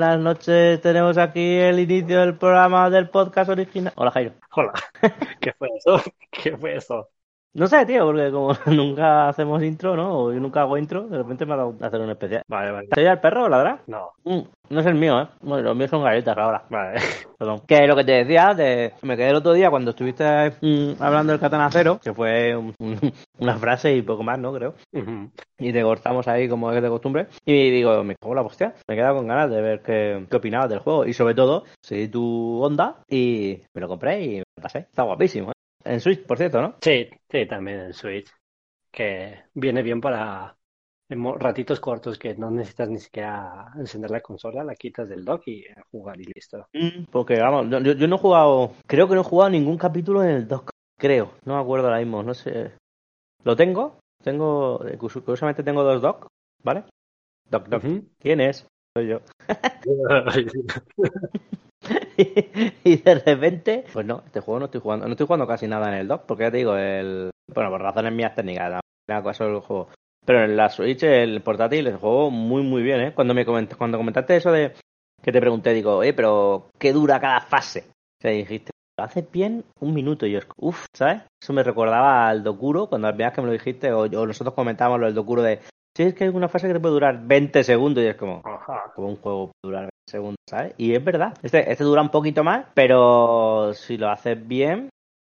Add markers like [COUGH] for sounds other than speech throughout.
Buenas noches, tenemos aquí el inicio del programa del podcast original. Hola Jairo. Hola. [LAUGHS] ¿Qué fue eso? ¿Qué fue eso? No sé, tío, porque como [LAUGHS] nunca hacemos intro, ¿no? O yo nunca hago intro, de repente me ha dado hacer un especial. Vale, vale. ¿Te el perro, ladra? No. Mm, no es el mío, ¿eh? Bueno, los míos son galletas ahora. Vale. [LAUGHS] Perdón. Que lo que te decía, de... me quedé el otro día cuando estuviste mm, hablando del katana cero, que fue un- un- [LAUGHS] una frase y poco más, ¿no? Creo. Y te cortamos ahí como es de costumbre. Y digo, me cago la hostia. Me he quedado con ganas de ver qué, qué opinabas del juego. Y sobre todo, seguí tu onda y me lo compré y me pasé. Está guapísimo, ¿eh? En Switch, por cierto, ¿no? Sí, sí, también en Switch. Que viene bien para ratitos cortos que no necesitas ni siquiera encender la consola, la quitas del dock y jugar y listo. Mm, Porque, vamos, yo, no he jugado, creo que no he jugado ningún capítulo en el dock, creo, no me acuerdo ahora mismo, no sé. ¿Lo tengo? Tengo, eh, curiosamente tengo dos dock, ¿vale? Doc, doc. ¿quién es? Soy yo. [LAUGHS] [LAUGHS] [LAUGHS] [LAUGHS] y de repente, pues no, este juego no estoy jugando, no estoy jugando casi nada en el dock, porque ya te digo, el, bueno, por razones mías técnicas, primera cosa del juego. Pero en la Switch, el portátil, el juego muy, muy bien, ¿eh? Cuando me coment- cuando comentaste eso de que te pregunté, digo, oye, pero ¿qué dura cada fase? O dijiste, lo haces bien un minuto y yo, uff, ¿sabes? Eso me recordaba al Dokuro, cuando vez que me lo dijiste, o, o nosotros comentábamos lo del Dokuro de, sí, es que hay una fase que te puede durar 20 segundos y es como, Ajá. como un juego puede durar 20 segundos, ¿sabes? Y es verdad, este, este dura un poquito más, pero si lo haces bien,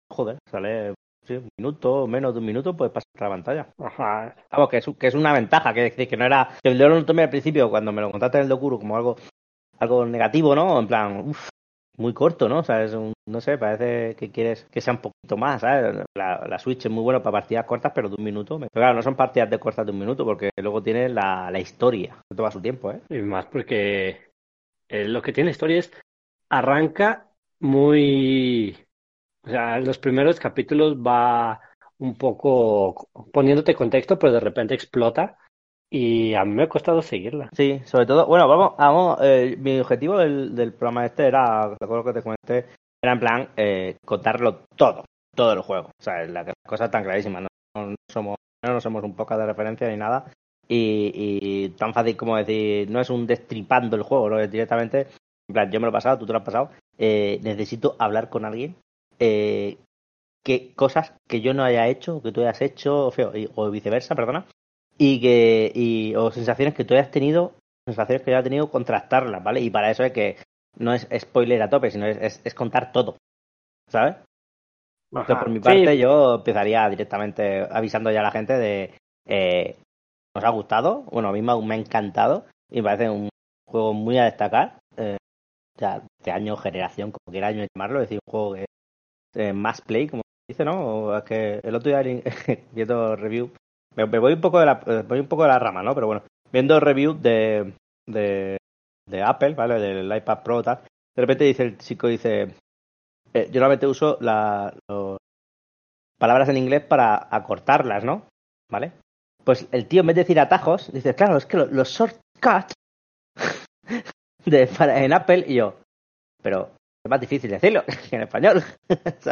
joder, sale sí, un minuto, menos de un minuto, puedes pasar la pantalla. Ajá. Vamos, que es, que es una ventaja, que decir, que no era, que yo lo tomé al principio cuando me lo contaste en el Dokuro como algo, algo negativo, ¿no? En plan, uff, muy corto, ¿no? O sea, es un, no sé, parece que quieres que sea un poquito más, ¿sabes? La, Switch es muy buena para partidas cortas, pero de un minuto. Pero claro, no son partidas de cortas de un minuto, porque luego tiene la, la historia, que toma su tiempo, ¿eh? Y más porque eh, lo que tiene historia es arranca muy, o sea, en los primeros capítulos va un poco poniéndote contexto, pero de repente explota y a mí me ha costado seguirla. Sí, sobre todo, bueno, vamos, vamos, eh, mi objetivo del, programa este era, recuerdo que te comenté, era en plan eh, contarlo todo, todo el juego. O sea, la cosa tan clarísima, no, no somos, no somos un poco de referencia ni nada. Y, y tan fácil como decir, no es un destripando el juego, ¿no? Es directamente, en plan, yo me lo he pasado, tú te lo has pasado, eh, necesito hablar con alguien eh, que cosas que yo no haya hecho, que tú hayas hecho, o, feo, y- o viceversa, perdona, y que y, o sensaciones que tú hayas tenido, sensaciones que yo haya tenido, contrastarlas, ¿vale? Y para eso es que no es spoiler a tope, sino es, es, es contar todo, ¿sabes? Entonces, por mi parte, Sí, yo empezaría directamente avisando ya a la gente de eh, nos ha gustado, bueno, a mí me ha, me ha encantado y me parece un juego muy a destacar. Eh, ya de año, generación, como quiera año llamarlo, es decir, un juego que eh, más play, como dice, ¿no? O es que el otro día [LAUGHS] viendo review, me, voy un poco de la eh, voy un poco de la rama, ¿no? Pero bueno, viendo review de, de, Apple, ¿vale? Del iPad Pro tal, de repente dice el chico dice eh, yo normalmente uso la, los palabras en inglés para acortarlas, ¿no? ¿Vale? Pues el tío en vez de decir atajos, dice, claro, es que lo- los shortcuts [LAUGHS] de, en Apple y yo, pero es más difícil decirlo [LAUGHS] en español, [LAUGHS]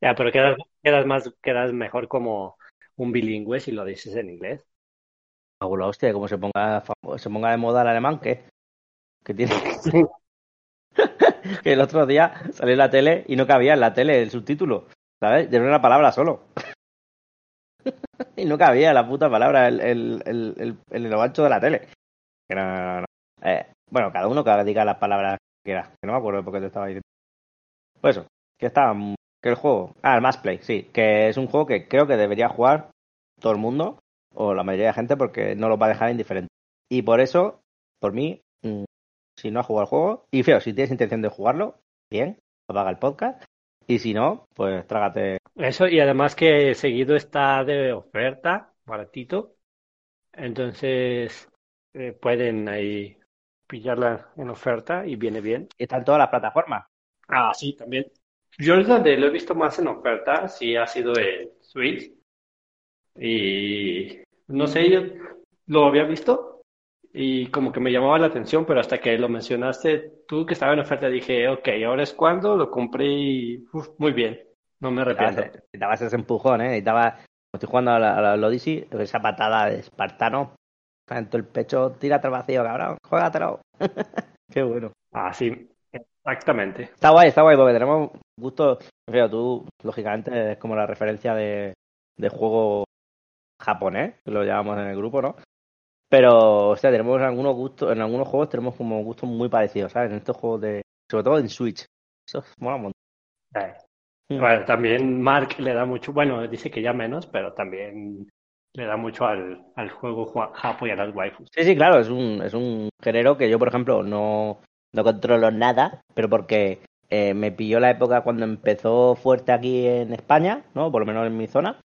ya, pero quedas, quedas más, quedas mejor como un bilingüe si lo dices en inglés. Hostia, como se ponga, se ponga de moda el alemán, que que tiene [LAUGHS] que el otro día salió en la tele y no cabía en la tele el subtítulo, ¿sabes? Era una palabra solo. [LAUGHS] y no cabía la puta palabra, el, el, el, el, lo ancho de la tele. Que no, no. Eh, bueno, cada uno que diga las palabras que era, que no me acuerdo por qué te estaba diciendo. Pues eso, que está, que el juego, ah, el Mass Play, sí, que es un juego que creo que debería jugar todo el mundo, o la mayoría de gente, porque no lo va a dejar indiferente. Y por eso, por mí, mm, si no has jugado el juego, y feo, si tienes intención de jugarlo, bien, apaga el podcast, y si no, pues trágate. Eso, y además que seguido está de oferta, baratito. Entonces eh, pueden ahí pillarla en oferta y viene bien. Está en todas las plataformas. Ah, sí, también. Yo el donde lo he visto más en oferta, sí ha sido en Switch. Y no sé, yo lo había visto y como que me llamaba la atención, pero hasta que lo mencionaste tú que estaba en oferta, dije, ok, ahora es cuando, lo compré y uf, muy bien, no me arrepiento. Necesitaba ese empujón, ¿eh? Necesitaba, como estoy jugando a la, a la Odyssey, esa patada de espartano en todo el pecho, tírate al vacío, cabrón, juégatelo. [LAUGHS] Qué bueno. Así, exactamente. Está guay, está guay, porque tenemos gusto. Fíjate, tú, lógicamente, es como la referencia de, de juego japonés, que lo llamamos en el grupo, ¿no? Pero, o sea, tenemos algunos gustos, en algunos juegos tenemos como gustos muy parecidos, ¿sabes? En estos juegos de, sobre todo en Switch. Eso mola un montón. Bueno, también Mark le da mucho, bueno, dice que ya menos, pero también le da mucho al, al juego japo y a las waifus. Sí, sí, claro, es un, es un género que yo, por ejemplo, no, no controlo nada, pero porque eh, me pilló la época cuando empezó fuerte aquí en España, ¿no? Por lo menos en mi zona,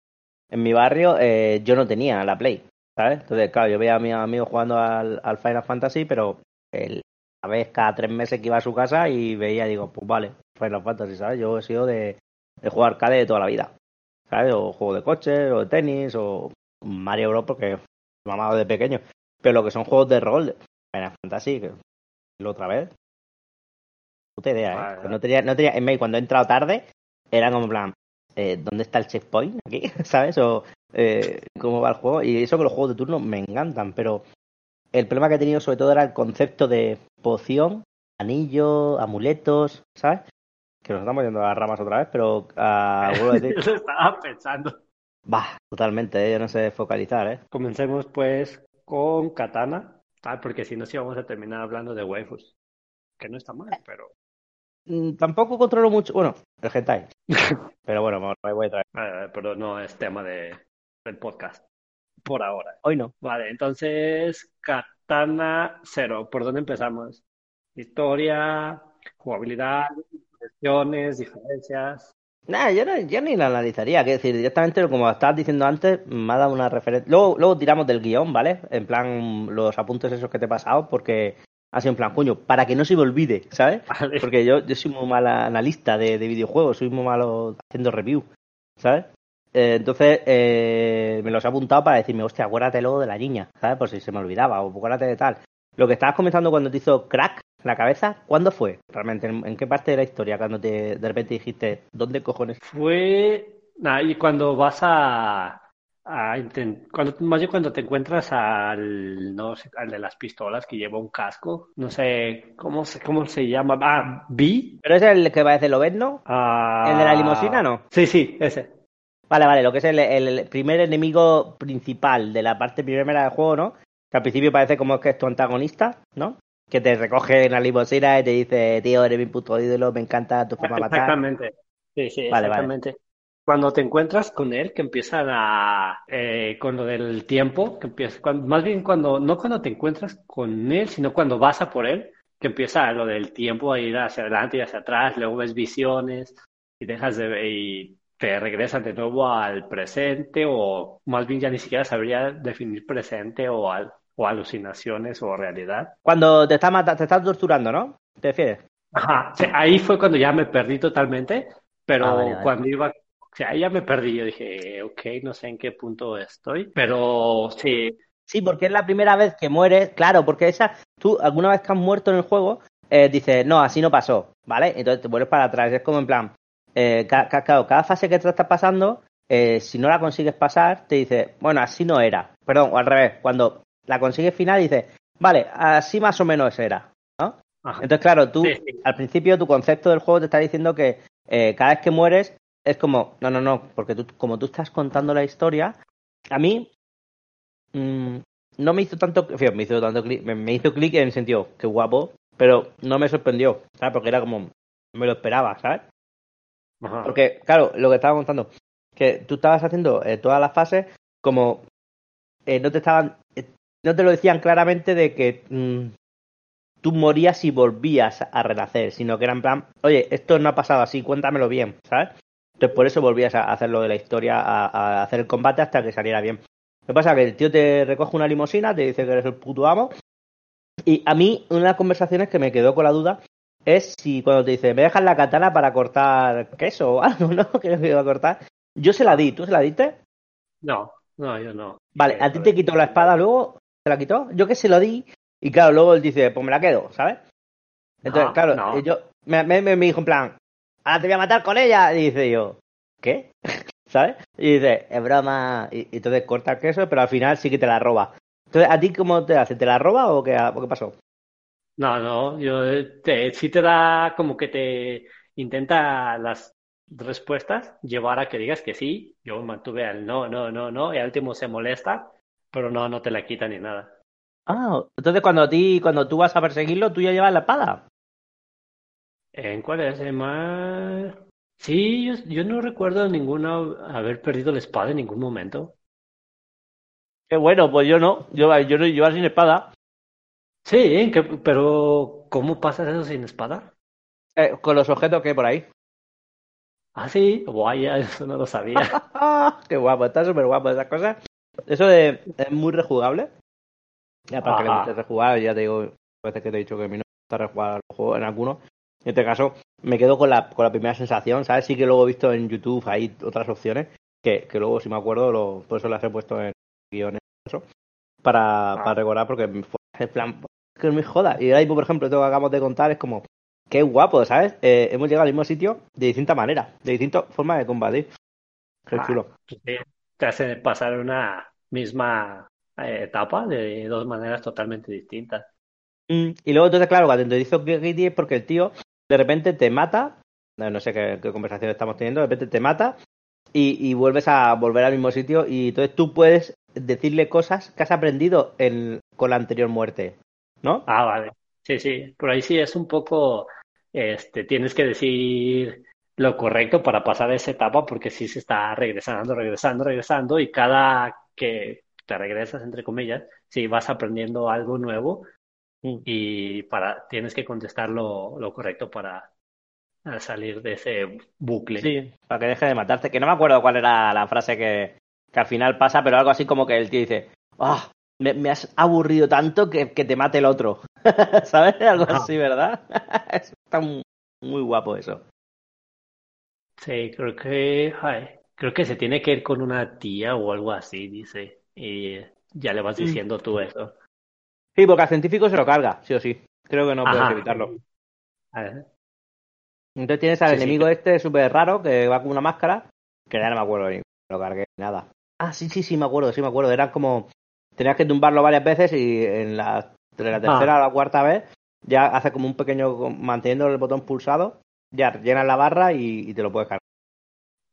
en mi barrio, eh, yo no tenía la Play, ¿sabes? Entonces, claro, yo veía a mis amigos jugando al, al Final Fantasy, pero el, a vez cada tres meses que iba a su casa y veía, digo, pues vale, Final Fantasy, ¿sabes? Yo he sido de, de jugar arcade de toda la vida, ¿sabes? O juego de coche, o de tenis, o Mario Bros. porque mamado de pequeño. Pero lo que son juegos de rol, Final Fantasy, que lo otra vez. Puta idea, ¿eh? Vale. Pues no tenía, no tenía, en mail, cuando he entrado tarde, era como en plan, eh, ¿dónde está el checkpoint aquí? [LAUGHS] ¿Sabes? O eh, cómo va el juego. Y eso que los juegos de turno me encantan, pero el problema que he tenido sobre todo era el concepto de poción, anillo, amuletos, ¿sabes? Que nos estamos yendo a las ramas otra vez, pero ah, a decir, [LAUGHS] Eso estaba pensando. bah, totalmente, ¿eh? yo no sé focalizar, ¿eh? Comencemos pues con Katana, ah, porque si no, sí vamos a terminar hablando de waifus. Que no está mal, pero... Mm, Tampoco controlo mucho, bueno, el hentai. [LAUGHS] Pero bueno, me me voy a traer. pero no es tema de, del podcast. Por ahora. Hoy no. Vale, entonces Katana Zero, ¿por dónde empezamos? Historia, jugabilidad, impresiones, diferencias. Nada, yo, no, yo ni la analizaría, que decir, directamente, como estabas diciendo antes, me ha dado una referencia. Luego, luego tiramos del guion, ¿vale? En plan, los apuntes esos que te he pasado, porque sido en plan, coño, para que no se me olvide, ¿sabes? Vale. Porque yo, yo soy muy mala analista de, de videojuegos, soy muy malo haciendo review, ¿sabes? Eh, entonces, eh, me los he apuntado para decirme, hostia, acuérdate luego de la niña, ¿sabes? Por si se me olvidaba, o acuérdate de tal. Lo que estabas comentando cuando te hizo crack la cabeza, ¿cuándo fue? Realmente, ¿en, en qué parte de la historia? Cuando te, de repente dijiste, ¿dónde cojones? Fue, nada, y cuando vas a, a cuando, más bien cuando te encuentras al, no sé, al de las pistolas que lleva un casco, no sé, ¿cómo se, cómo se llama? Ah, B. ¿Pero es el que parece Lobezno? Ah, ¿El de la limusina, no? Sí, sí, ese. Vale, vale, lo que es el, el primer enemigo principal de la parte primera del juego, ¿no? Que al principio parece como que es tu antagonista, ¿no? Que te recoge en la limusina y te dice, tío, eres mi puto ídolo, me encanta tu forma de matar. Exactamente. Sí, sí, Vale, vale. Cuando te encuentras con él, que empiezan a, eh, con lo del tiempo, que empieza, cuando- más bien cuando, no cuando te encuentras con él, sino cuando vas a por él, que empieza lo del tiempo a ir hacia adelante y hacia atrás, luego ves visiones y dejas de y te regresas de nuevo al presente, o más bien ya ni siquiera sabría definir presente o, al- o alucinaciones o realidad. Cuando te está, mata- te está torturando, ¿no? ¿Te refieres? Ajá, sí, ahí fue cuando ya me perdí totalmente, pero Ah, vale, vale. cuando iba, o sea, ahí ya me perdí, yo dije, ok, no sé en qué punto estoy, pero sí, Sí, porque es la primera vez que mueres, claro, porque esa, tú alguna vez que has muerto en el juego, eh, dices, no, así no pasó, ¿vale? Entonces te vuelves para atrás, es como en plan, eh, ca- ca- claro, cada fase que te estás pasando, eh, si no la consigues pasar, te dice, bueno, así no era, perdón, o al revés, cuando la consigues final, dices, vale, así más o menos era, ¿no? ajá, Entonces, claro, tú, Sí, sí. al principio, tu concepto del juego te está diciendo que eh, cada vez que mueres es como, no, no, no, porque tú, como tú estás contando la historia, a mí mm, no me hizo tanto, en fin, me hizo tanto clic, me, me hizo clic en el sentido, qué guapo, pero no me sorprendió, ¿sabes? Porque era como, no me lo esperaba, ¿sabes? ajá. Porque, claro, lo que estaba contando, que tú estabas haciendo eh, todas las fases como eh, no te estaban, eh, no te lo decían claramente de que mm, tú morías y volvías a renacer, sino que era en plan, oye, esto no ha pasado así, cuéntamelo bien, ¿sabes? Entonces por eso volvías a hacer lo de la historia, a, a hacer el combate hasta que saliera bien. Lo que pasa es que el tío te recoge una limusina, te dice que eres el puto amo, y a mí una de las conversaciones que me quedó con la duda es si cuando te dice, me dejas la katana para cortar queso o [LAUGHS] algo, ¿no? Que me iba a cortar. Yo se la di, ¿tú se la diste? No, no, yo no. Vale, a ti te quitó la espada luego, ¿te la quitó? Yo que se lo di, y claro, luego él dice, pues me la quedo, ¿sabes? Entonces, No, claro, no. yo, me, me, me dijo en plan, ahora te voy a matar con ella, y dice yo, ¿qué? [LAUGHS] ¿Sabes? Y dice, es broma, y, y entonces corta el queso, pero al final sí que te la roba. Entonces, ¿a ti cómo te hace? ¿Te la roba o qué, o qué pasó? No, no, yo te, sí te da como que te intenta las respuestas llevar a que digas que sí. Yo mantuve al no, no, no, no, y al último se molesta, pero no, no te la quita ni nada. Ah, entonces cuando a ti, cuando tú vas a perseguirlo, tú ya llevas la espada. ¿En más? Sí, yo, yo no recuerdo ninguno haber perdido la espada en ningún momento. Qué bueno, pues yo no. Yo, yo no llevo sin espada. Sí, que- pero ¿cómo pasas eso sin espada? Eh, con los objetos que hay por ahí. Ah, sí, vaya, [LAUGHS] eso no lo sabía. [LAUGHS] Qué guapo, está súper guapo esas cosas. Eso de, es muy rejugable. Ya para que ya te digo, a veces que te he dicho que a mí no me gusta rejugar los juegos en algunos. En este caso, me quedo con la, con la primera sensación, ¿sabes? Sí que luego he visto en YouTube hay otras opciones que, que luego, si me acuerdo, lo, por eso las he puesto en guiones eso, para, Ah. para recordar, porque en plan, que no me joda. Y ahora mismo, por ejemplo, esto que acabamos de contar es como, qué guapo, ¿sabes? Eh, hemos llegado al mismo sitio de distinta manera, de distintas formas de combatir. Qué Ah. chulo. Sí, te hace pasar una misma eh, etapa de dos maneras totalmente distintas. Mm, Y luego, entonces, claro, cuando te hizo Gritty es porque el tío de repente te mata. No, sé qué, conversación estamos teniendo. De repente te mata y, y vuelves a volver al mismo sitio. Y entonces tú puedes decirle cosas que has aprendido en, con la anterior muerte. ¿No? Ah, vale. Sí, sí, por ahí sí es un poco, este, tienes que decir lo correcto para pasar esa etapa porque sí se está regresando, regresando, regresando y cada que te regresas, entre comillas, sí vas aprendiendo algo nuevo. Y para, tienes que contestar lo, lo correcto para salir de ese bucle. Sí, para que deje de matarte. Que no me acuerdo cuál era la frase que, que al final pasa, pero algo así como que el tío dice: ¡Ah! me, me has aburrido tanto que, que te mate el otro. [LAUGHS] ¿Sabes? Algo así, ¿verdad? [LAUGHS] Está muy, guapo eso. Sí, creo que, ay, creo que se tiene que ir con una tía o algo así, dice, y ya le vas Mm. diciendo tú eso. Sí, porque al científico se lo carga, sí o sí. Creo que no puedes Ajá. evitarlo. Ah, Entonces tienes al Sí, sí. enemigo este súper raro que va con una máscara, que ya no me acuerdo ni lo cargué nada. Ah, sí, sí, sí, me acuerdo, sí me acuerdo. Era como, tenías que tumbarlo varias veces y en la, entre la tercera o la cuarta vez ya hace como un pequeño, manteniendo el botón pulsado, ya llenas la barra y, y te lo puedes cargar.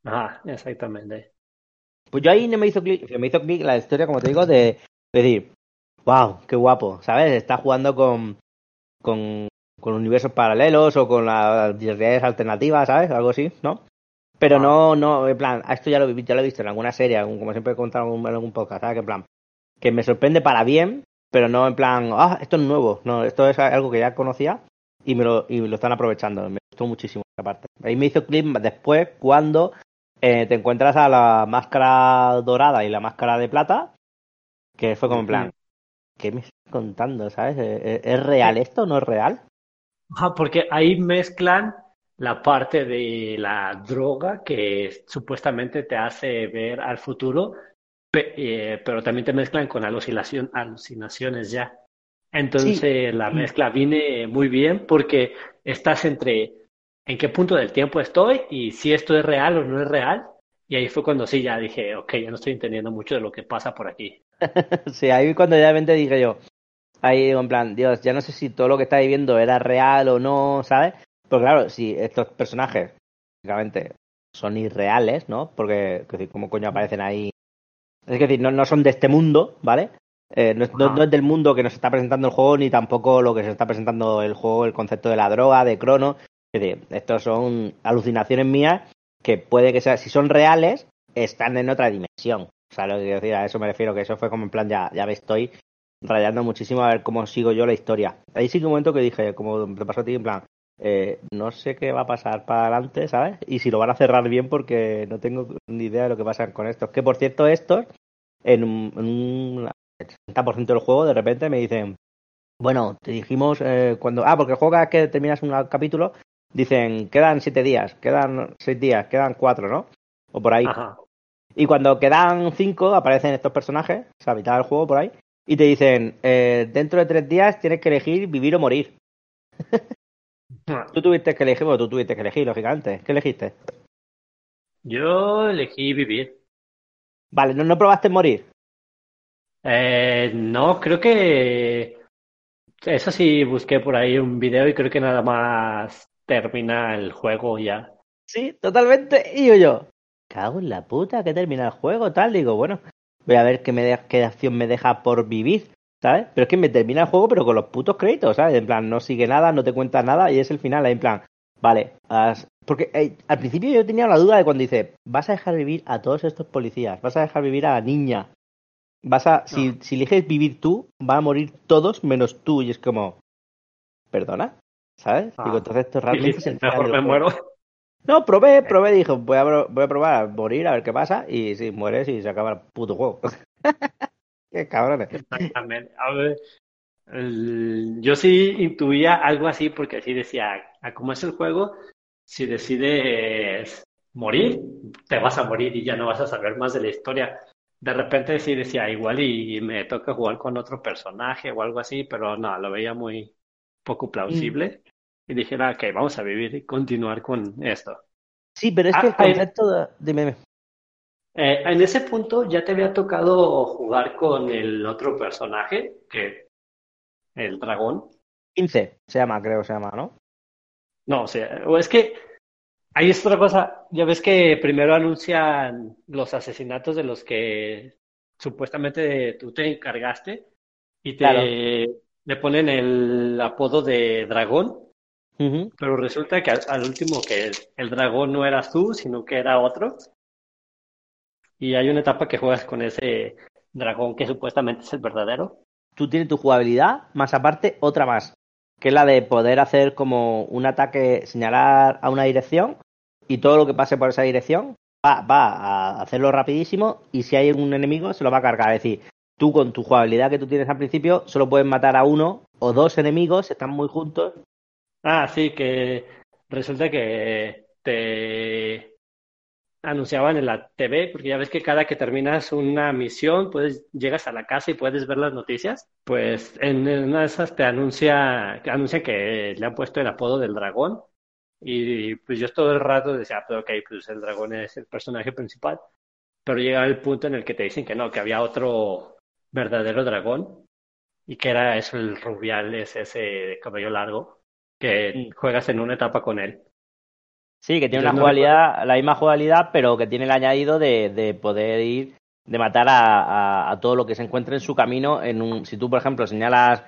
Ajá, exactamente. Pues yo ahí no me hizo clic, me hizo clic la historia, como te digo, de decir, wow, qué guapo, ¿sabes? Está jugando con, con, con universos paralelos o con las realidades alternativas, ¿sabes? Algo así, ¿no? Pero Ah. no, no, en plan, esto ya lo, he- ya lo he visto en alguna serie, como siempre he contado en algún, en algún podcast, ¿sabes? Que en plan, que me sorprende para bien, pero no en plan, ah, esto es nuevo, no, esto es algo que ya conocía y me lo, y lo están aprovechando, me gustó muchísimo esa parte. Ahí me hizo clic después cuando eh, te encuentras a la máscara dorada y la máscara de plata, que fue como en plan, ¿qué me estás contando, sabes? ¿Es, es real esto o no es real? Ajá, porque ahí mezclan la parte de la droga que supuestamente te hace ver al futuro, pe- eh, pero también te mezclan con alucinación, alucinaciones ya. Entonces la mezcla viene muy bien porque estás entre en qué punto del tiempo estoy y si esto es real o no es real. Y ahí fue cuando sí ya dije, ok, ya no estoy entendiendo mucho de lo que pasa por aquí. [LAUGHS] sí, ahí cuando ya de repente dije yo, ahí digo en plan, Dios, ya no sé si todo lo que está viviendo era real o no, ¿sabes? Pero claro, si estos personajes, básicamente, son irreales, ¿no? Porque, ¿cómo coño aparecen ahí? Es decir, no, no son de este mundo, ¿vale? Eh, no, no es del mundo que nos está presentando el juego, ni tampoco lo que se está presentando el juego, el concepto de la droga, de crono. Es decir, estos son alucinaciones mías que puede que sea, si son reales, están en otra dimensión. O sea, lo que decir, a eso me refiero, que eso fue como en plan, ya, ya me estoy rayando muchísimo a ver cómo sigo yo la historia. Ahí sí que un momento que dije, como te pasó a ti, en plan, eh, no sé qué va a pasar para adelante, ¿sabes? Y si lo van a cerrar bien porque no tengo ni idea de lo que pasa con estos. Que por cierto, estos, en un, en un 60% del juego, de repente me dicen, bueno, te dijimos eh, cuando... Ah, porque el juego cada vez que terminas un capítulo, dicen, quedan siete días, quedan seis días, quedan cuatro, ¿no? O por ahí. Ajá. Y cuando quedan cinco, aparecen estos personajes, o sea, mitad del juego por ahí, y te dicen, eh, dentro de tres días tienes que elegir vivir o morir. [LAUGHS] Tú tuviste que elegir, bueno, tú tuviste que elegir, lógicamente. ¿Qué elegiste? Yo elegí vivir. Vale, ¿no, no probaste morir? Eh, no, creo que Eso sí, busqué por ahí un video y creo que nada más termina el juego ya. Sí, totalmente. Y yo, yo, cago en la puta que termina el juego, tal. Digo, bueno, voy a ver qué, me qué acción me deja por vivir, ¿sabes? Pero es que me termina el juego, pero con los putos créditos, ¿sabes? En plan, no sigue nada, no te cuenta nada y es el final, ahí en plan, vale, porque eh, al principio yo tenía la duda de cuando dice, vas a dejar vivir a todos estos policías, vas a dejar vivir a la niña, vas a, si, si eliges vivir tú, van a morir todos menos tú y es como, perdona, ¿sabes? Digo, ah. entonces esto realmente es [LAUGHS] el Mejor me muero. No, probé, probé, dijo, voy a, voy a probar a morir, a ver qué pasa, y si mueres y se acaba el puto juego. [LAUGHS] qué cabrones. Exactamente. A ver, yo sí intuía algo así porque así decía, a cómo es el juego, si decides morir, te vas a morir y ya no vas a saber más de la historia. De repente sí decía igual y, me toca jugar con otro personaje o algo así, pero no, lo veía muy poco plausible. Y dije, ah, ok, vamos a vivir y continuar con esto. Sí, pero es que el ah, concepto de... Dime. Eh, en ese punto ya te había tocado jugar con el otro personaje, que el dragón. 15 se llama, creo se llama, ¿no? No, o sea, o es que hay otra cosa. Ya ves que primero anuncian los asesinatos de los que supuestamente tú te encargaste y te le ponen el apodo de dragón. Pero resulta que al, último que el, dragón no eras tú, sino que era otro. Y hay una etapa que juegas con ese dragón que supuestamente es el verdadero. Tú tienes tu jugabilidad, más aparte otra más, que es la de poder hacer como un ataque, señalar a una dirección y todo lo que pase por esa dirección va, va a hacerlo rapidísimo y si hay un enemigo se lo va a cargar. Es decir, tú con tu jugabilidad que tú tienes al principio solo puedes matar a uno o dos enemigos, están muy juntos. Ah, sí, que resulta que te anunciaban en la TV, porque ya ves que cada que terminas una misión, pues llegas a la casa y puedes ver las noticias. Pues en una de esas te anuncia, anuncia que le han puesto el apodo del dragón. Y pues yo todo el rato decía, ah, pero ok, pues el dragón es el personaje principal. Pero llega el punto en el que te dicen que no, que había otro verdadero dragón. Y que era eso, el rubial, es ese de cabello largo, que mm. juegas en una etapa con él. Sí, que tiene una jugabilidad, la misma jugabilidad, pero que tiene el añadido de, de poder ir, de matar a, a, todo lo que se encuentre en su camino. En un, si tú, por ejemplo, señalas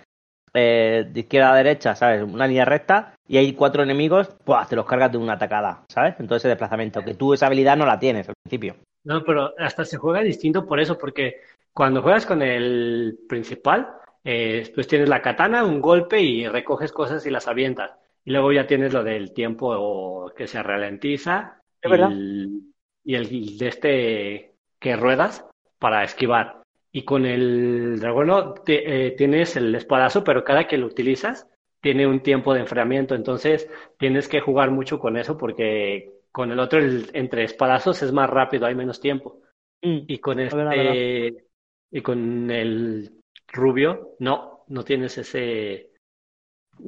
eh, de izquierda a derecha, ¿sabes? Una línea recta y hay cuatro enemigos, pues te los cargas de una atacada, ¿sabes? Entonces ese desplazamiento, que tú esa habilidad no la tienes al principio. No, pero hasta se juega distinto por eso, porque cuando juegas con el principal, eh, pues tienes la katana, un golpe y recoges cosas y las avientas. Y luego ya tienes lo del tiempo que se ralentiza y el, y el de este que ruedas para esquivar. Y con el dragón eh, tienes el espadazo, pero cada que lo utilizas tiene un tiempo de enfriamiento. Entonces tienes que jugar mucho con eso porque con el otro, entre espadazos, es más rápido, hay menos tiempo. Mm. Y con este, y con el rubio, no, no tienes ese,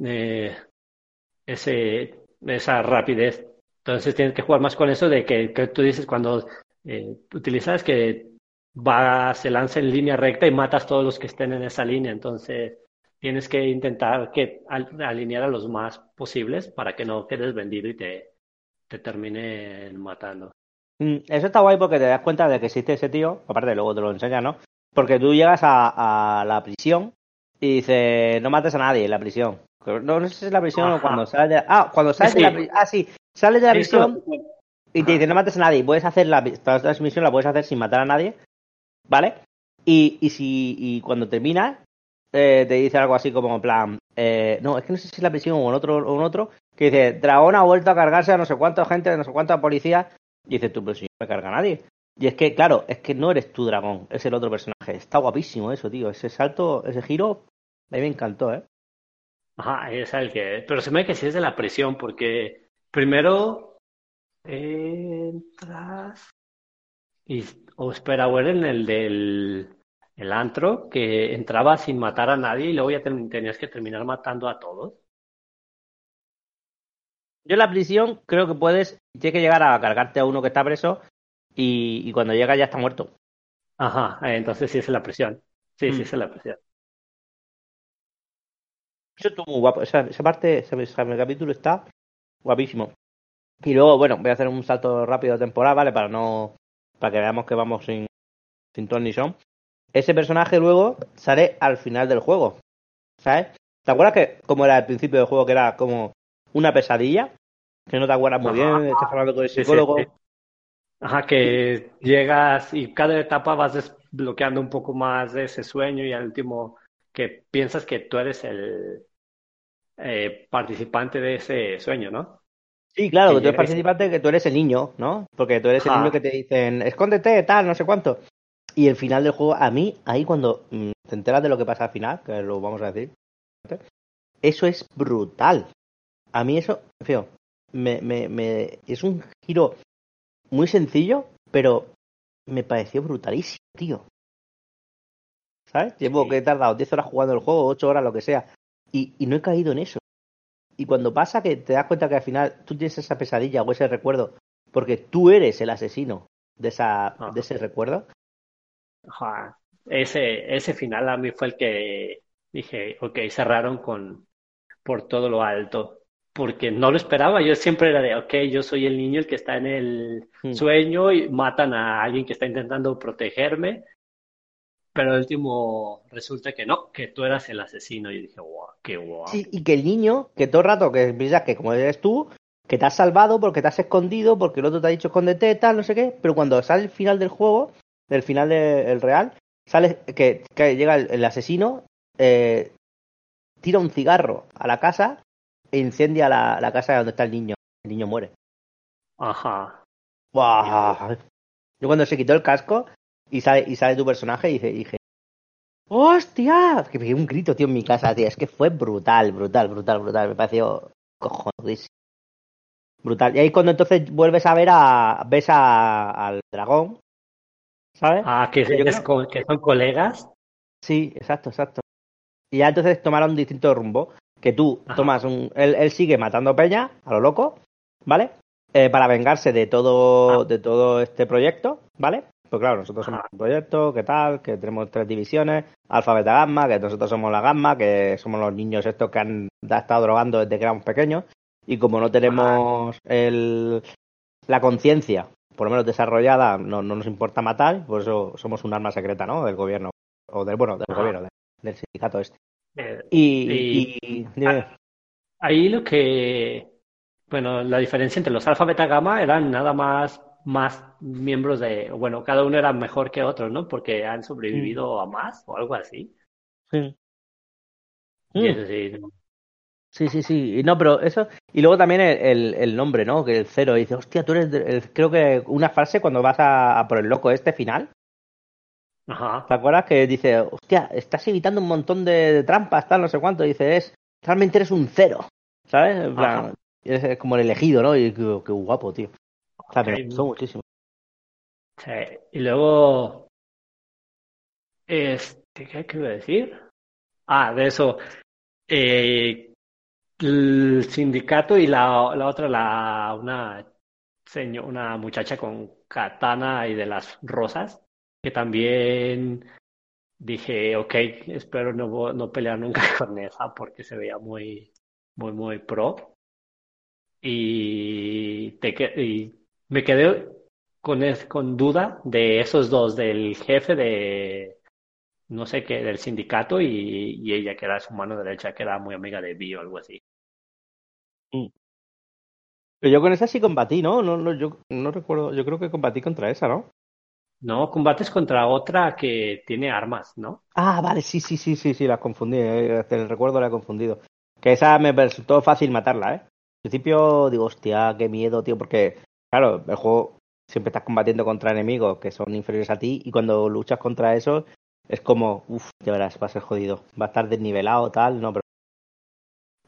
eh, ese, esa rapidez. Entonces tienes que jugar más con eso de que, que tú dices cuando eh, utilizas que va, se lanza en línea recta y matas todos los que estén en esa línea. Entonces tienes que intentar que alinear a los más posibles para que no quedes vendido y te, te terminen matando. Mm, eso está guay porque te das cuenta de que existe ese tío, aparte luego te lo enseña, ¿no? Porque tú llegas a, a la prisión y dices, no mates a nadie en la prisión. No, no sé si es la prisión o cuando sales de Ah, cuando sales de la prisión. Ah, sí. Sales de la prisión y te dice no mates a nadie. Puedes hacer la, esta misión la puedes hacer sin matar a nadie. ¿Vale? Y, y si y cuando terminas, eh, te dice algo así como en plan. Eh, no, es que no sé si es la prisión o en otro, o en otro. Que dice, Dragón ha vuelto a cargarse a no sé cuánta gente, a no sé cuánta policía. Y dices tú, pero si no me carga nadie. Y es que, claro, es que no eres tú dragón, es el otro personaje. Está guapísimo eso, tío. Ese salto, ese giro, a mí me encantó, ¿eh? Ajá, es el que. Pero se me que es de la prisión, porque primero entras y o espera, o en el del el antro, que entraba sin matar a nadie y luego ya tenías que terminar matando a todos. Yo en la prisión creo que puedes, tienes que llegar a cargarte a uno que está preso y, cuando llega ya está muerto. Ajá, entonces sí es la prisión. Sí, sí mm. es la prisión. Eso estuvo muy guapo. Esa, esa parte, ese, ese capítulo está guapísimo. Y luego, bueno, voy a hacer un salto rápido de temporada, ¿vale? Para no. Para que veamos que vamos sin, sin ton ni son. Ese personaje luego sale al final del juego. ¿Sabes? ¿Te acuerdas que como era el principio del juego, que era como una pesadilla? Que no te acuerdas muy Ajá. bien, estás hablando con el Sí, sí, psicólogo. sí. Ajá, que llegas y cada etapa vas desbloqueando un poco más de ese sueño y al último que piensas que tú eres el eh, participante de ese sueño, ¿no? Sí, claro, Que que tú eres participante, que tú eres el niño, ¿no? Porque tú eres el niño que te dicen, escóndete, tal, no sé cuánto. Y el final del juego, a mí, ahí cuando mm, te enteras de lo que pasa al final, que lo vamos a decir, eso es brutal. A mí eso, fío, me, me, me, es un giro muy sencillo, pero me pareció brutalísimo, tío. ¿Sabes? Llevo Sí. que he tardado 10 horas jugando el juego, 8 horas, lo que sea, y, y no he caído en eso. Y cuando pasa que te das cuenta que al final tú tienes esa pesadilla o ese recuerdo, porque tú eres el asesino de, esa, Ajá. de ese recuerdo, Ajá. Ese, ese final a mí fue el que dije, ok, cerraron con por todo lo alto, porque no lo esperaba. Yo siempre era de, ok, yo soy el niño el que está en el Hmm. sueño y matan a alguien que está intentando protegerme, pero al último resulta que no, que tú eras el asesino. Y dije, wow, qué guau. Sí, y que el niño, que todo el rato que piensas que como eres tú, que te has salvado porque te has escondido, porque el otro te ha dicho escóndete, tal, no sé qué, pero cuando sale el final del juego, del final del real, sale que, que llega el, el asesino, eh, tira un cigarro a la casa incendia la, la casa donde está el niño. El niño muere. Ajá. ¡Buah! Yo cuando se quitó el casco y sale, y sale tu personaje, dije, dije ¡Hostia! Que pegué un grito, tío, en mi casa, tío. Es que fue brutal, brutal, brutal, brutal. Me pareció cojonudísimo. Brutal. Y ahí cuando entonces vuelves a ver a. ves a, al dragón. ¿Sabes? Ah, que son colegas. Sí, exacto, exacto. Y ya entonces tomaron un distinto rumbo. Que tú Ajá. tomas un. Él, él sigue matando peña, a lo loco, ¿vale? Eh, para vengarse de todo, Ah. de todo este proyecto, ¿vale? Pues claro, nosotros somos un proyecto, ¿qué tal? Que tenemos tres divisiones, alfa, beta, gamma, que nosotros somos la gamma, que somos los niños estos que han estado drogando desde que éramos pequeños. Y como no tenemos el, la conciencia, por lo menos desarrollada, no, no nos importa matar, por eso somos un arma secreta, ¿no? Del gobierno. O del, bueno, del gobierno, de- del sindicato este. Eh, Y, Y- y- dime. Ahí lo que, bueno, la diferencia entre los alfa, beta, gamma eran nada más, más miembros de, bueno, cada uno era mejor que otro, ¿no? Porque han sobrevivido a más o algo así. Sí. Y Mm. eso sí, no. Sí, sí, sí. Y no, pero eso. Y luego también el, el, el nombre, ¿no? Que el cero. Y dice, hostia, tú eres. el- creo que una frase cuando vas a, a por el loco este final. Ajá. ¿Te acuerdas? Que dice, hostia, estás evitando un montón de, de trampas, tal, no sé cuánto. Dice, es. Realmente eres un cero. ¿Sabes? En plan, eres como el elegido, ¿no? Y qué, qué guapo, tío. O sea, me gustó muchísimo. Sí. Y luego, este, ¿qué quiero decir? Ah, de eso. Eh, el sindicato y la, la otra, la, una, una muchacha con katana y de las rosas, que también dije, ok, espero no, no pelear nunca [LAUGHS] con esa porque se veía muy, muy, muy pro. Y, te, y me quedé con, con duda de esos dos, del jefe de, no sé qué, del sindicato y, y ella que era su mano derecha, que era muy amiga de Vi o algo así. Pero yo con esa sí combatí, ¿no? No, no, yo no recuerdo. Yo creo que combatí contra esa, ¿no? No, combates contra otra que tiene armas, ¿no? Ah, vale, sí, sí, sí, sí, sí, las confundí. eh, El recuerdo la he confundido. Que esa me resultó fácil matarla, ¿eh? Al principio digo, hostia, qué miedo, tío, porque, claro, el juego siempre estás combatiendo contra enemigos que son inferiores a ti y cuando luchas contra esos es como, uff, ya verás, va a ser jodido. Va a estar desnivelado, tal, no, pero.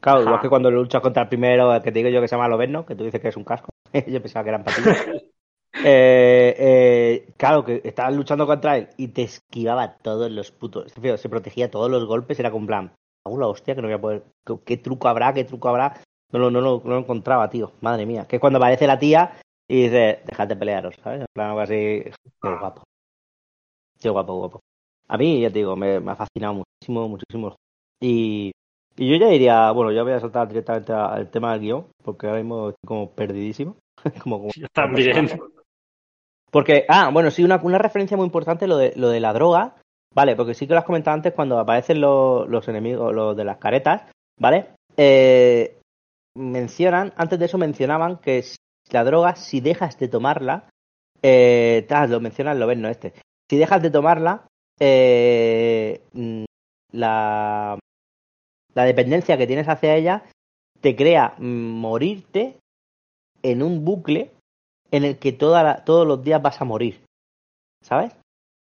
Claro, igual que cuando luchas contra el primero, el que te digo yo que se llama Loberno, que tú dices que es un casco. [LAUGHS] yo pensaba que eran patillas. [LAUGHS] Eh, eh, claro, que estabas luchando contra él y te esquivaba todos los putos. Se protegía todos los golpes, era con plan. "Hago la hostia que no voy a poder. ¿Qué, qué truco habrá? ¿Qué truco habrá? No, lo- no, lo- no lo encontraba, tío. Madre mía. Que es cuando aparece la tía y dice, dejad de pelearos, ¿sabes? En plan, algo así. Qué guapo. Qué guapo, guapo. A mí, ya te digo, me, me ha fascinado muchísimo, muchísimo. Y, Y yo ya diría, bueno, ya voy a saltar directamente al tema del guion, porque ahora mismo estoy como perdidísimo. [LAUGHS] como, como, Yo también. [LAUGHS] Porque, ah, bueno, sí, una, una referencia muy importante lo de, lo de la droga, ¿vale? Porque sí que lo has comentado antes cuando aparecen los, los enemigos, los de las caretas, ¿vale? Eh, mencionan, antes de eso mencionaban que la droga, si dejas de tomarla, eh, tras, lo mencionan, lo ven, no este, si dejas de tomarla, eh, mm, la, la dependencia que tienes hacia ella te crea mm, morirte en un bucle en el que toda la- todos los días vas a morir. ¿Sabes?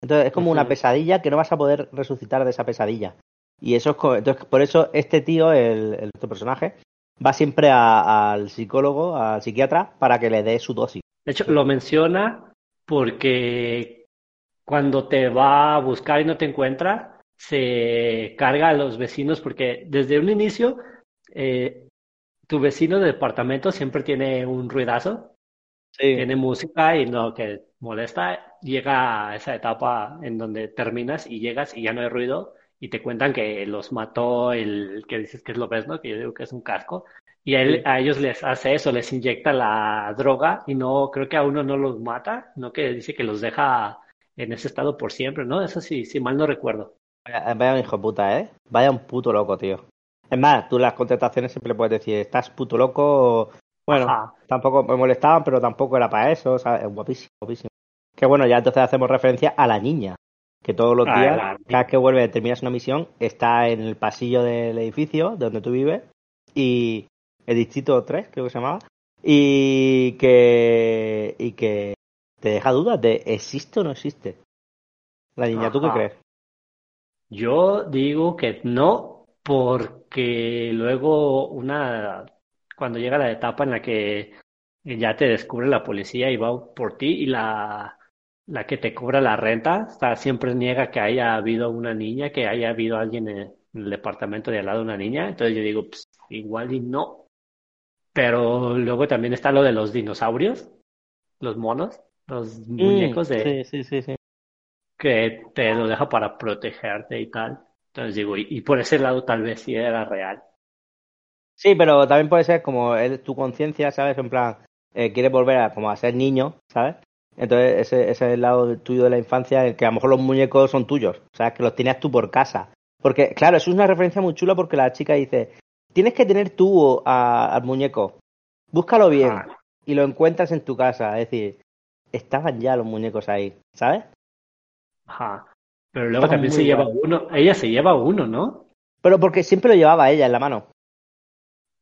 Entonces es como una pesadilla que no vas a poder resucitar de esa pesadilla. Y eso es entonces por eso este tío, el, el este personaje, va siempre a- al psicólogo, al psiquiatra, para que le dé su dosis. De hecho, lo menciona porque cuando te va a buscar y no te encuentra, se carga a los vecinos porque desde un inicio eh, tu vecino de departamento siempre tiene un ruidazo, Sí. tiene música y lo que molesta, llega a esa etapa en donde terminas y llegas y ya no hay ruido y te cuentan que los mató el que dices que es López, ¿no? Que yo digo que es un casco. Y a, él- a ellos les hace eso, les inyecta la droga y no, creo que a uno no los mata, no que dice que los deja en ese estado por siempre, ¿no? Eso sí, sí mal no recuerdo. Vaya, un hijo de puta, ¿eh? Vaya un puto loco, tío. Es más, tú las contestaciones siempre puedes decir, estás puto loco. Bueno, Ajá. tampoco me molestaban, pero tampoco era para eso, ¿sabes? Es guapísimo, guapísimo. Que bueno, ya entonces hacemos referencia a la niña, que todos los Ah, días, cada vez que vuelve, terminas una misión, está en el pasillo del edificio de donde tú vives, y el distrito 3, creo que se llamaba, y que, y que te deja dudas de existe o no existe. La niña, ¿tú qué Ajá. crees? Yo digo que no, porque luego una, cuando llega la etapa en la que ya te descubre la policía y va por ti y la, la que te cobra la renta, sea, siempre niega que haya habido una niña, que haya habido alguien en el departamento de al lado de una niña, entonces yo digo, pues, igual y no. Pero luego también está lo de los dinosaurios, los monos, los muñecos de, Sí, sí, sí, sí. que te lo deja para protegerte y tal. Entonces digo, y, y por ese lado tal vez sí era real. Sí, pero también puede ser como el- tu conciencia, ¿sabes? En plan, eh, quieres volver a, como a ser niño, ¿sabes? Entonces ese, ese es el lado tuyo de la infancia en el que a lo mejor los muñecos son tuyos, ¿sabes? Que los tenías tú por casa. Porque, claro, eso es una referencia muy chula porque la chica dice, tienes que tener tú a- al muñeco, búscalo bien Ah, y lo encuentras en tu casa. Es decir, estaban ya los muñecos ahí, ¿sabes? ajá. Pero luego Está también se lleva uno, ella se lleva uno, ¿no? Pero porque siempre lo llevaba ella en la mano.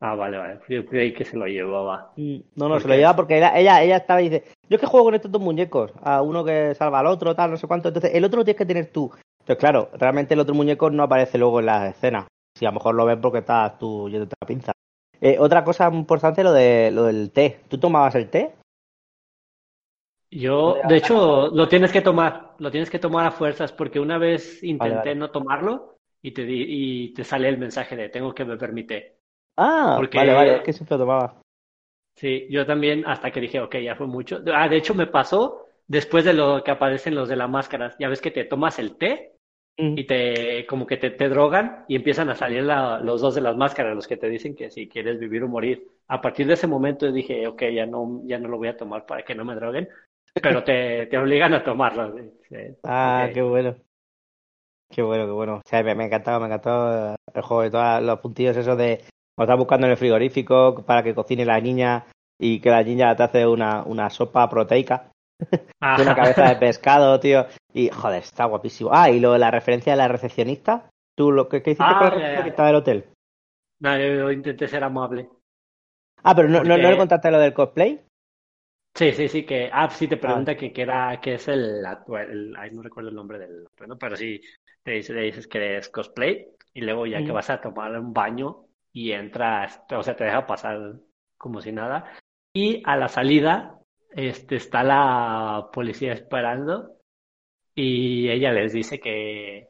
Ah, vale, vale. Yo creí que se lo llevaba. Mm, No, no, ¿Por se lo llevaba porque ella, ella, ella estaba y dice, yo es que juego con estos dos muñecos, a uno que salva al otro, tal, no sé cuánto, entonces el otro lo tienes que tener tú. Entonces, claro, realmente el otro muñeco no aparece luego en la escena. Si a lo mejor lo ves porque estás tú yéndote la pinza. Eh, otra cosa importante, lo de lo del té. ¿Tú tomabas el té? Yo, de hecho, lo tienes que tomar, lo tienes que tomar a fuerzas porque una vez intenté vale. no tomarlo y te di- y te sale el mensaje de tengo que beber mi té. Ah, Porque- vale, vale, es que siempre tomaba. Sí, yo también hasta que dije, ok, ya fue mucho. Ah, de hecho me pasó después de lo que aparecen los de la máscara. Ya ves que te tomas el té Mm. y te como que te, te drogan y empiezan a salir la- los dos de las máscaras, los que te dicen que si quieres vivir o morir. A partir de ese momento dije, ok, ya no, ya no lo voy a tomar para que no me droguen, pero te, te obligan a tomarlo. Sí, Ah, qué bueno. Qué bueno, qué bueno. O sea, me, me encantaba, me encantaba el juego de todos los puntillos esos de cuando estás buscando en el frigorífico para que cocine la niña y que la niña te hace una, una sopa proteica [LAUGHS] Ah, una cabeza de pescado, tío. Y joder, está guapísimo. Ah, y lo de la referencia de la recepcionista. ¿Tú lo que, qué hiciste Ah, con la recepcionista del hotel? No, yo, intenté ser amable. Ah, pero no, no, Porque- no le contaste lo del cosplay. Sí, sí, sí, que, ah, sí te pregunta que, que era, que es el, el- ay, no recuerdo el nombre del pero sí, te le dices que eres cosplay y luego ya que Ujú. vas a tomar un baño y entras, o sea, te deja pasar como si nada y a la salida, este, está la policía esperando y ella les dice que,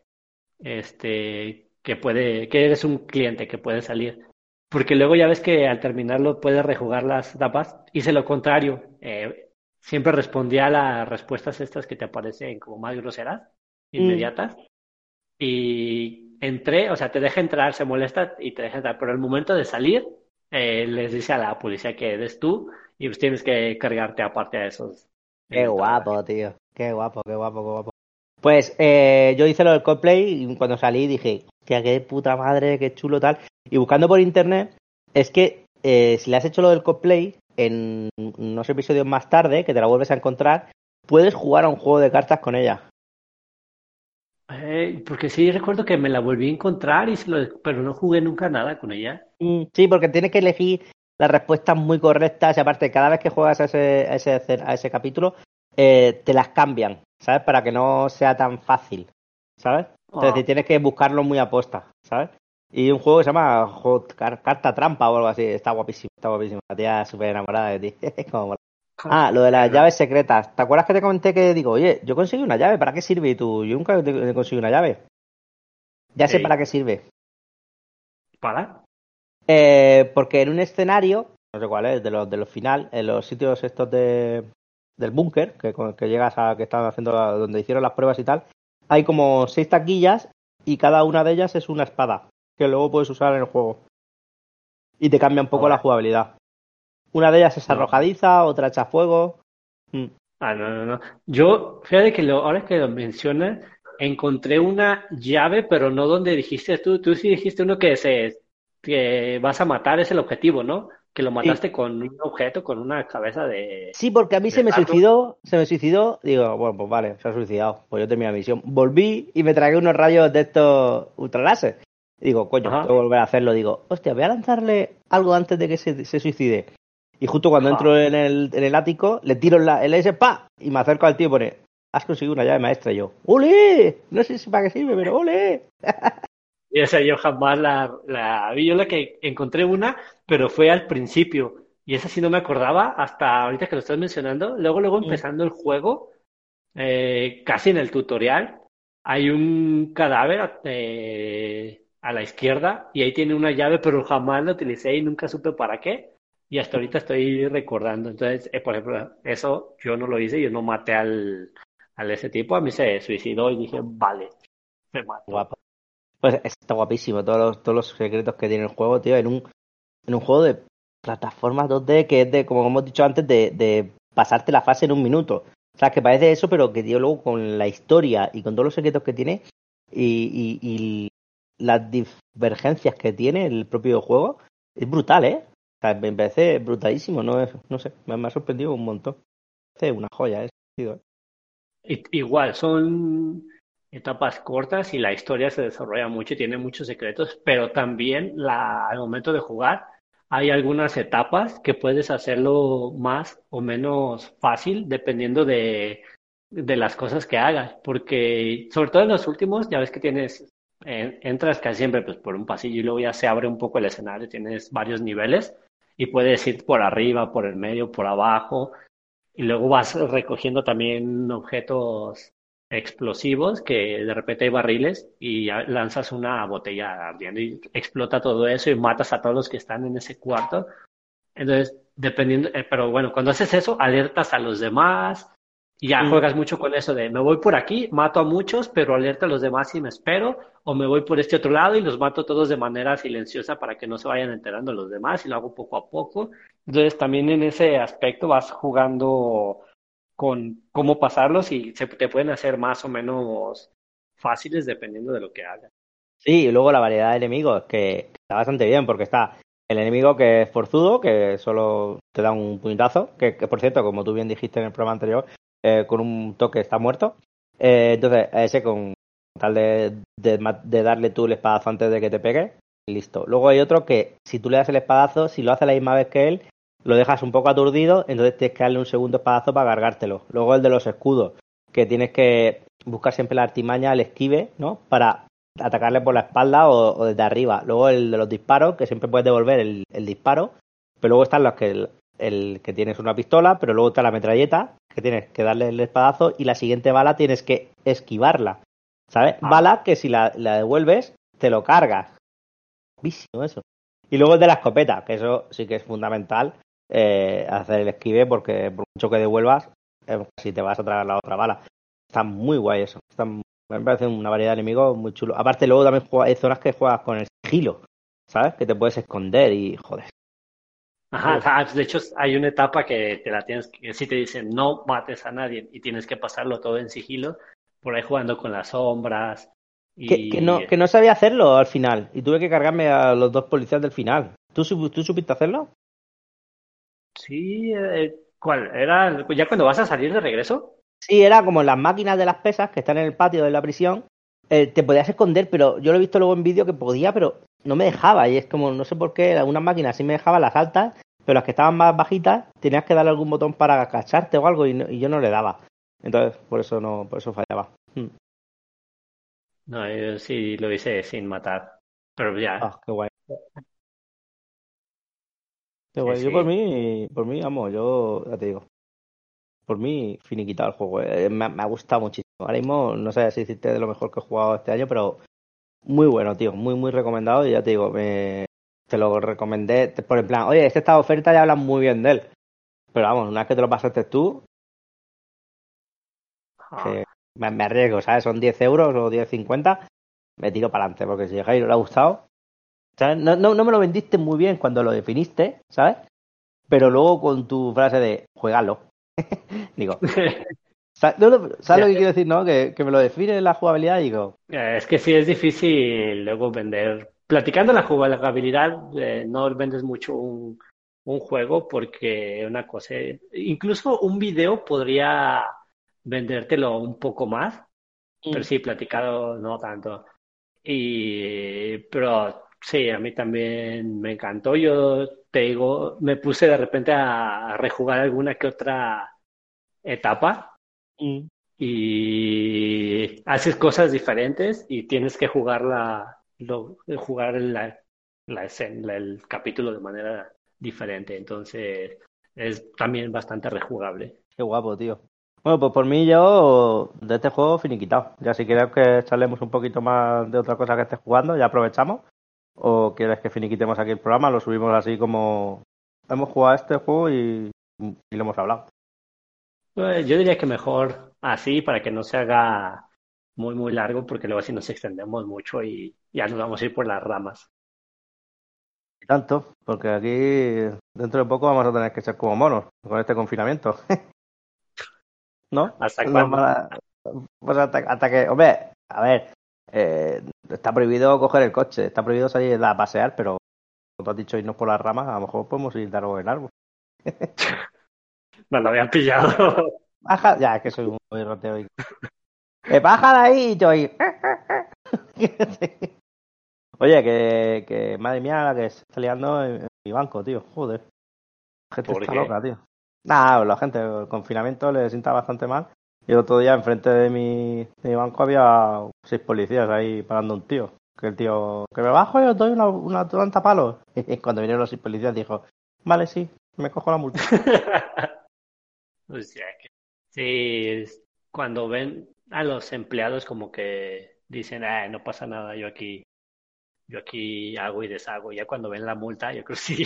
este, que puede, que eres un cliente, que puede salir. Porque luego ya ves que al terminarlo puedes rejugar las tapas. Hice lo contrario. Eh, siempre respondía a las respuestas estas que te aparecen como más groseras, inmediatas. Y entré, o sea, te deja entrar, se molesta y te deja entrar, pero al momento de salir, eh, les dice a la policía que eres tú y pues tienes que cargarte aparte de esos. Qué guapo, tío. Qué guapo, qué guapo, qué guapo. Pues eh, yo hice lo del cosplay y cuando salí dije, hostia, qué puta madre, qué chulo tal. Y buscando por internet, es que eh, si le has hecho lo del cosplay, en unos episodios más tarde, que te la vuelves a encontrar, puedes jugar a un juego de cartas con ella. Eh, porque sí recuerdo que me la volví a encontrar, y lo, pero no jugué nunca nada con ella. Mm, sí, porque tienes que elegir las respuestas muy correctas y aparte cada vez que juegas a ese, a ese, a ese capítulo eh, te las cambian, ¿sabes? Para que no sea tan fácil, ¿sabes? Entonces ah. tienes que buscarlo muy a posta, ¿sabes? Y un juego que se llama Carta Trampa o algo así. Está guapísimo, está guapísimo. La tía súper enamorada de ti. [LAUGHS] ah, lo de las llaves secretas. ¿Te acuerdas que te comenté que digo, oye, yo conseguí una llave, ¿para qué sirve? Y tú, yo nunca he conseguido una llave. Ya sé para qué sirve. ¿Para? Eh, porque en un escenario, no sé cuál es, de los, de los final, en los sitios estos de, del búnker, que, que llegas a que estaban haciendo, donde hicieron las pruebas y tal, hay como seis taquillas y cada una de ellas es una espada que luego puedes usar en el juego. Y te cambia un poco la jugabilidad. Una de ellas es arrojadiza, otra echa fuego. Mm. Ah, no, no, no. Yo, fíjate que lo, ahora que lo mencionas, encontré una llave, pero no donde dijiste tú. Tú sí dijiste uno que se que vas a matar, es el objetivo, ¿no? Que lo mataste con un objeto, con una cabeza de. Sí, porque a mí se me suicidó, se me suicidó. Digo, bueno, pues vale, se ha suicidado. Pues yo terminé la misión. Volví y me tragué unos rayos de estos ultraláser digo, coño, tengo que volver a hacerlo. Digo, hostia, voy a lanzarle algo antes de que se, suicide. Y justo cuando entro en el, en el ático, le tiro la, el S, pa, y me acerco al tío y pone, has conseguido una llave maestra. Y yo, ¡ole! No sé si para qué sirve, pero ¡ole! [LAUGHS] y esa yo jamás la, la vi. Yo la que encontré una, pero fue al principio. Y esa sí no me acordaba hasta ahorita que lo estás mencionando. Luego, luego empezando el juego, eh, casi en el tutorial, hay un cadáver eh, a la izquierda y ahí tiene una llave, pero jamás la utilicé y nunca supe para qué. Y hasta ahorita estoy recordando. Entonces, eh, por ejemplo, eso yo no lo hice, yo no maté al, al ese tipo, a mí se suicidó y dije, vale, me mato. Guapo. Pues está guapísimo, todos los, todos los secretos que tiene el juego, tío, en un, en un juego de plataformas 2D que es de, como hemos dicho antes, de, de pasarte la fase en un minuto. O sea, que parece eso, pero que tío, luego con la historia y con todos los secretos que tiene y, y, y las divergencias que tiene el propio juego es brutal, ¿eh? Sea, me parece brutalísimo, no, no sé, me, ha sorprendido un montón. Es una joya, ¿eh? Igual, son etapas cortas y la historia se desarrolla mucho y tiene muchos secretos, pero también la, al momento de jugar hay algunas etapas que puedes hacerlo más o menos fácil dependiendo de, de las cosas que hagas, porque sobre todo en los últimos ya ves que tienes entras casi siempre pues, por un pasillo y luego ya se abre un poco el escenario, tienes varios niveles y puedes ir por arriba, por el medio, por abajo y luego vas recogiendo también objetos explosivos que de repente hay barriles y lanzas una botella ardiendo y explota todo eso y matas a todos los que están en ese cuarto. Entonces, dependiendo, eh, pero bueno, cuando haces eso, alertas a los demás, y ya mm. juegas mucho con eso de me voy por aquí, mato a muchos, pero alerta a los demás y me espero, o me voy por este otro lado y los mato todos de manera silenciosa para que no se vayan enterando los demás y lo hago poco a poco. Entonces también en ese aspecto vas jugando con cómo pasarlos y se te pueden hacer más o menos fáciles dependiendo de lo que hagas. Sí, y luego la variedad de enemigos, que está bastante bien, porque está el enemigo que es forzudo, que solo te da un puñetazo, que, que por cierto, como tú bien dijiste en el programa anterior, eh, con un toque está muerto. Eh, entonces, ese con tal de, darle tú el espadazo antes de que te pegue, listo. Luego hay otro que si tú le das el espadazo, si lo hace la misma vez que él, lo dejas un poco aturdido, entonces tienes que darle un segundo espadazo para cargártelo. Luego el de los escudos, que tienes que buscar siempre la artimaña, el esquive, ¿no? Para atacarle por la espalda o, desde arriba. Luego el de los disparos, que siempre puedes devolver el, el disparo, pero luego están los que el que tienes una pistola, pero luego está la metralleta, que tienes que darle el espadazo, y la siguiente bala tienes que esquivarla. ¿Sabes? Ah. Bala que si la, devuelves, te lo cargas. Vísimo eso. Y luego el de la escopeta, que eso sí que es fundamental, eh, hacer el esquive, porque por mucho que devuelvas, eh, si te vas a tragar la otra bala. Está muy guay eso. Está Me parece una variedad de enemigos muy chulo. Aparte, luego también hay zonas que juegas con el sigilo, ¿sabes? Que te puedes esconder y joder. Ajá, de hecho hay una etapa que te la tienes que, si te dicen no mates a nadie y tienes que pasarlo todo en sigilo, por ahí jugando con las sombras. Y... Que, no, que no sabía hacerlo al final y tuve que cargarme a los dos policías del final. ¿Tú, tú supiste hacerlo? Sí, eh, ¿cuál? ¿Era ya cuando vas a salir de regreso? Sí, era como las máquinas de las pesas que están en el patio de la prisión. Eh, te podías esconder, pero yo lo he visto luego en vídeo que podía, pero no me dejaba. Y es como, no sé por qué, algunas máquinas sí me dejaban las altas, pero las que estaban más bajitas tenías que darle algún botón para agacharte o algo y, yo no le daba. Entonces, por eso no, por eso fallaba. Hmm. No, yo sí lo hice sin matar. Pero ya. Ah, qué guay. Qué guay. Yo por mí, por mí, vamos, yo ya te digo. Por mí, finiquitado el juego. Eh, me, me, ha gustado muchísimo. Ahora mismo, no sé si hiciste de lo mejor que he jugado este año, pero muy bueno, tío. Muy, muy recomendado. Y ya te digo, me, te lo recomendé por el plan, oye, este está oferta y hablan muy bien de él. Pero vamos, una vez que te lo pasaste tú, ah. me, arriesgo, ¿sabes? Son 10 euros o 10.50, me tiro para adelante, porque si Jairo le ha gustado, ¿sabes? No, no, no me lo vendiste muy bien cuando lo definiste, ¿sabes? Pero luego con tu frase de, juégalo. [LAUGHS] Digo, [LAUGHS] ¿sabes lo que quiero decir, no? Que, que me lo define la jugabilidad digo... Es que sí es difícil luego vender platicando la jugabilidad, eh, no vendes mucho un, un juego porque una cosa, incluso un video podría vendértelo un poco más, pero mm. sí, platicado no tanto. Y, pero sí, a mí también me encantó. Yo te digo, me puse de repente a, rejugar alguna que otra etapa. Mm. Y haces cosas diferentes y tienes que jugarla lo, jugar la, la escena, el capítulo de manera diferente. Entonces es también bastante rejugable. Qué guapo, tío. Bueno, pues por mí yo de este juego finiquitado. Ya si quieres que charlemos un poquito más de otra cosa que estés jugando, ya aprovechamos. ¿O quieres que finiquitemos aquí el programa? Lo subimos así como hemos jugado este juego y, y lo hemos hablado. Pues yo diría que mejor así para que no se haga muy, muy largo, porque luego así nos extendemos mucho y ya nos vamos a ir por las ramas. Y tanto, porque aquí dentro de poco vamos a tener que ser como monos con este confinamiento. [LAUGHS] ¿No? ¿Hasta cuándo? Pues hasta, que, hombre, a ver, eh, está prohibido coger el coche, está prohibido salir a pasear, pero como tú has dicho irnos por las ramas, a lo mejor podemos ir dar en árbol. [LAUGHS] Me lo habían pillado. [LAUGHS] Baja, ya, es que soy muy roteo. ¡Que baja de ahí! Y yo ahí. Oye, que, que madre mía la que se está liando en, mi banco, tío. Joder. La gente está loca, tío. Nada, la gente, el confinamiento le sienta bastante mal. Y el otro día enfrente de mi, de mi banco había seis policías ahí parando un tío. Que el tío, que me bajo y os doy una, una planta palos. Y [LAUGHS] cuando vinieron los seis policías dijo, vale, sí, me cojo la multa. [LAUGHS] o sea que sí, cuando ven, a los empleados como que dicen, ah, no pasa nada, yo aquí, yo aquí hago y deshago. Ya cuando ven la multa, yo creo que [LAUGHS] sí,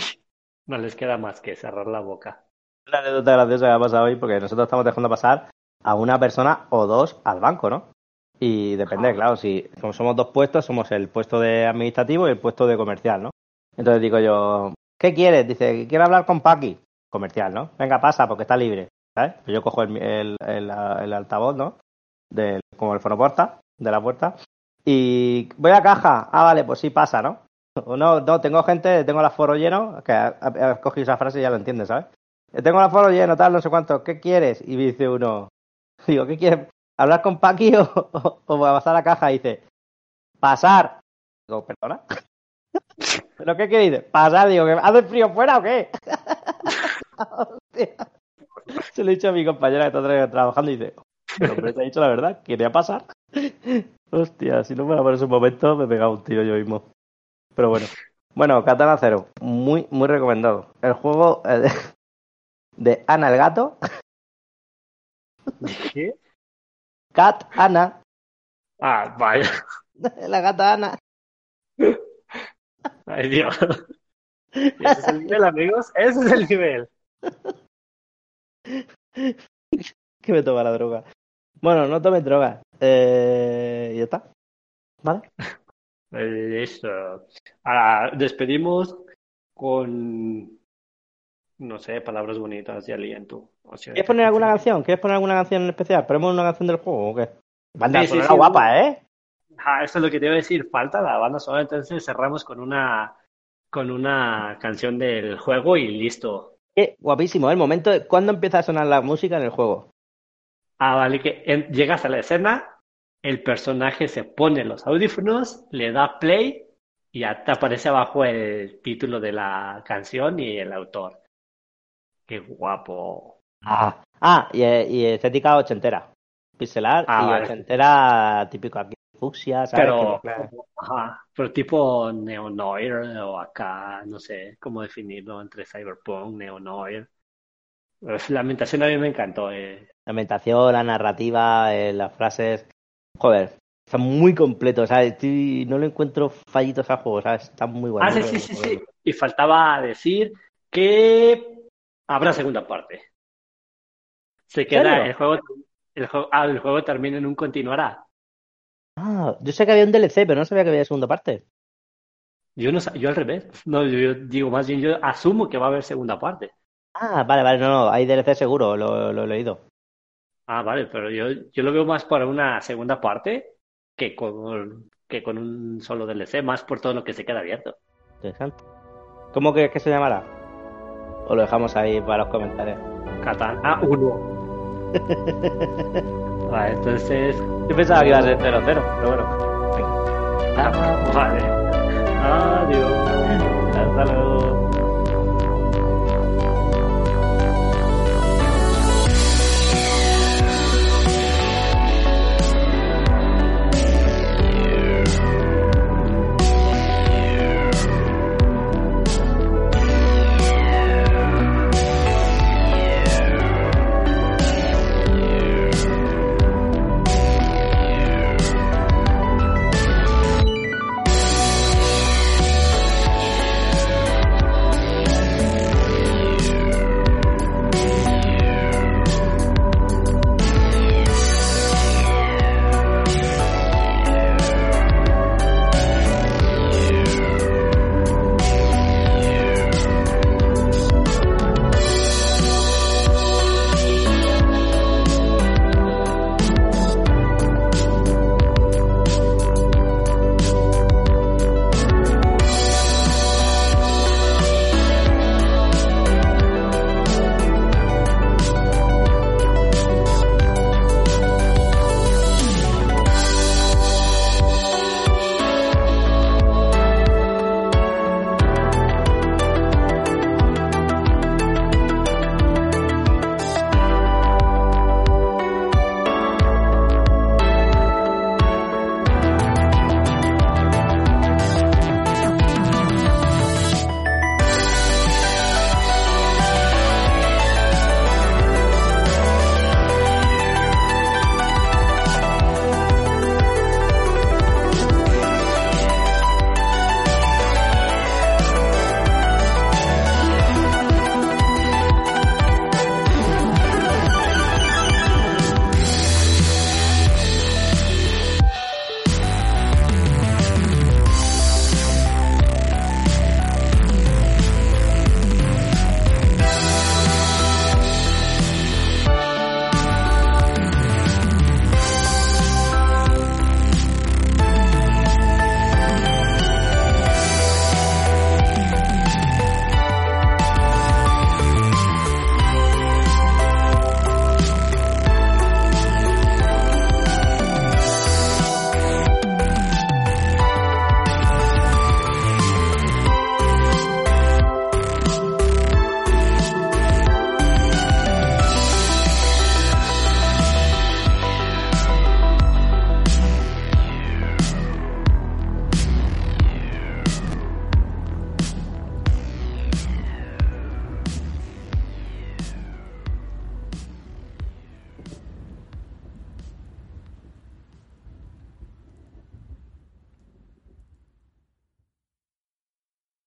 no les queda más que cerrar la boca. Una anécdota graciosa que ha pasado hoy, porque nosotros estamos dejando pasar a una persona o dos al banco, ¿no? Y depende, claro, si como somos dos puestos, somos el puesto de administrativo y el puesto de comercial, ¿no? Entonces digo yo, ¿qué quieres? Dice, quiero hablar con Paqui, comercial, ¿no? Venga, pasa, porque está libre, ¿sabes? Pues yo cojo el, el, el, el altavoz, ¿no? Del, como el fonoporta, de la puerta. Y voy a caja. Ah, vale, pues sí pasa, ¿no? No, no, tengo gente, tengo el aforo lleno, que has cogido esa frase y ya lo entiendes, ¿sabes? Tengo el aforo lleno, tal, no sé cuánto, ¿qué quieres? Y dice uno, digo, ¿qué quieres? ¿Hablar con Paqui [LAUGHS] o, o, pasar a la caja? Y dice, pasar. Digo, ¿perdona? [LAUGHS] ¿Pero qué quieres? Pasar, digo, ¿hace frío fuera o qué? [LAUGHS] Se lo he dicho a mi compañera que está trabajando y dice, [LAUGHS] el hombre te ha dicho la verdad, quería pasar. Hostia, si no fuera por ese momento me pegaba un tiro yo mismo. Pero bueno. Bueno, Katana Zero, muy, muy recomendado. El juego eh, de, [LAUGHS] Ana el gato. ¿Qué? Cat Ana. Ah, vaya. [LAUGHS] La gata Ana. Ay, Dios. ese es el nivel, amigos. Ese es el nivel. que me toma la droga. Bueno, no tomes drogas. Eh, y ya está. ¿Vale? Eh, Eso. Ahora despedimos con, no sé, palabras bonitas de aliento. O sea, ¿Quieres poner alguna canción? ¿Quieres poner alguna canción en especial? ¿Ponemos una canción del juego o qué? Banda Sí, sonora sí. guapa, ¿eh? Ah, eso es lo que te iba a decir. Falta la banda sonora, entonces cerramos con una, con una canción del juego y listo. Qué guapísimo, ¿eh? el momento de cuándo empieza a sonar la música en el juego. Ah, vale, que en- llegas a la escena, el personaje se pone los audífonos, le da play y ya te aparece abajo el título de la canción y el autor. Qué guapo. Ah, ah y, eh, y estética ochentera. Pixelar Ah, y vale. ochentera típico aquí. Fucsia, ¿sabes? Pero, ajá, pero tipo neo-noir o acá, no sé cómo definirlo entre cyberpunk, neo-noir. [LAUGHS] La ambientación a mí me encantó. eh. La ambientación, la narrativa, eh, las frases. Joder, está muy completo, ¿sabes? Estoy- no le encuentro fallitos al juego, ¿sabes? Está muy bueno. Ah, sí, sí, sí, sí. Y faltaba decir que habrá segunda parte. Se queda el juego, el juego, ah, el juego termina en un continuará. Ah, yo sé que había un DLC, pero no sabía que había segunda parte. Yo no, yo al revés. No, yo, yo digo más bien, yo asumo que va a haber segunda parte. Ah, vale, vale, no, no, hay DLC seguro, lo, lo he leído. Ah, vale, pero yo, yo lo veo más para una segunda parte que con, que con un solo DLC, más por todo lo que se queda abierto. Interesante. ¿Cómo crees que se llamará? O lo dejamos ahí para los comentarios. Uno. [LAUGHS] Vale, entonces. Yo pensaba que iba a ser 0-0, pero bueno. Ah, vale. Adiós. Hasta luego.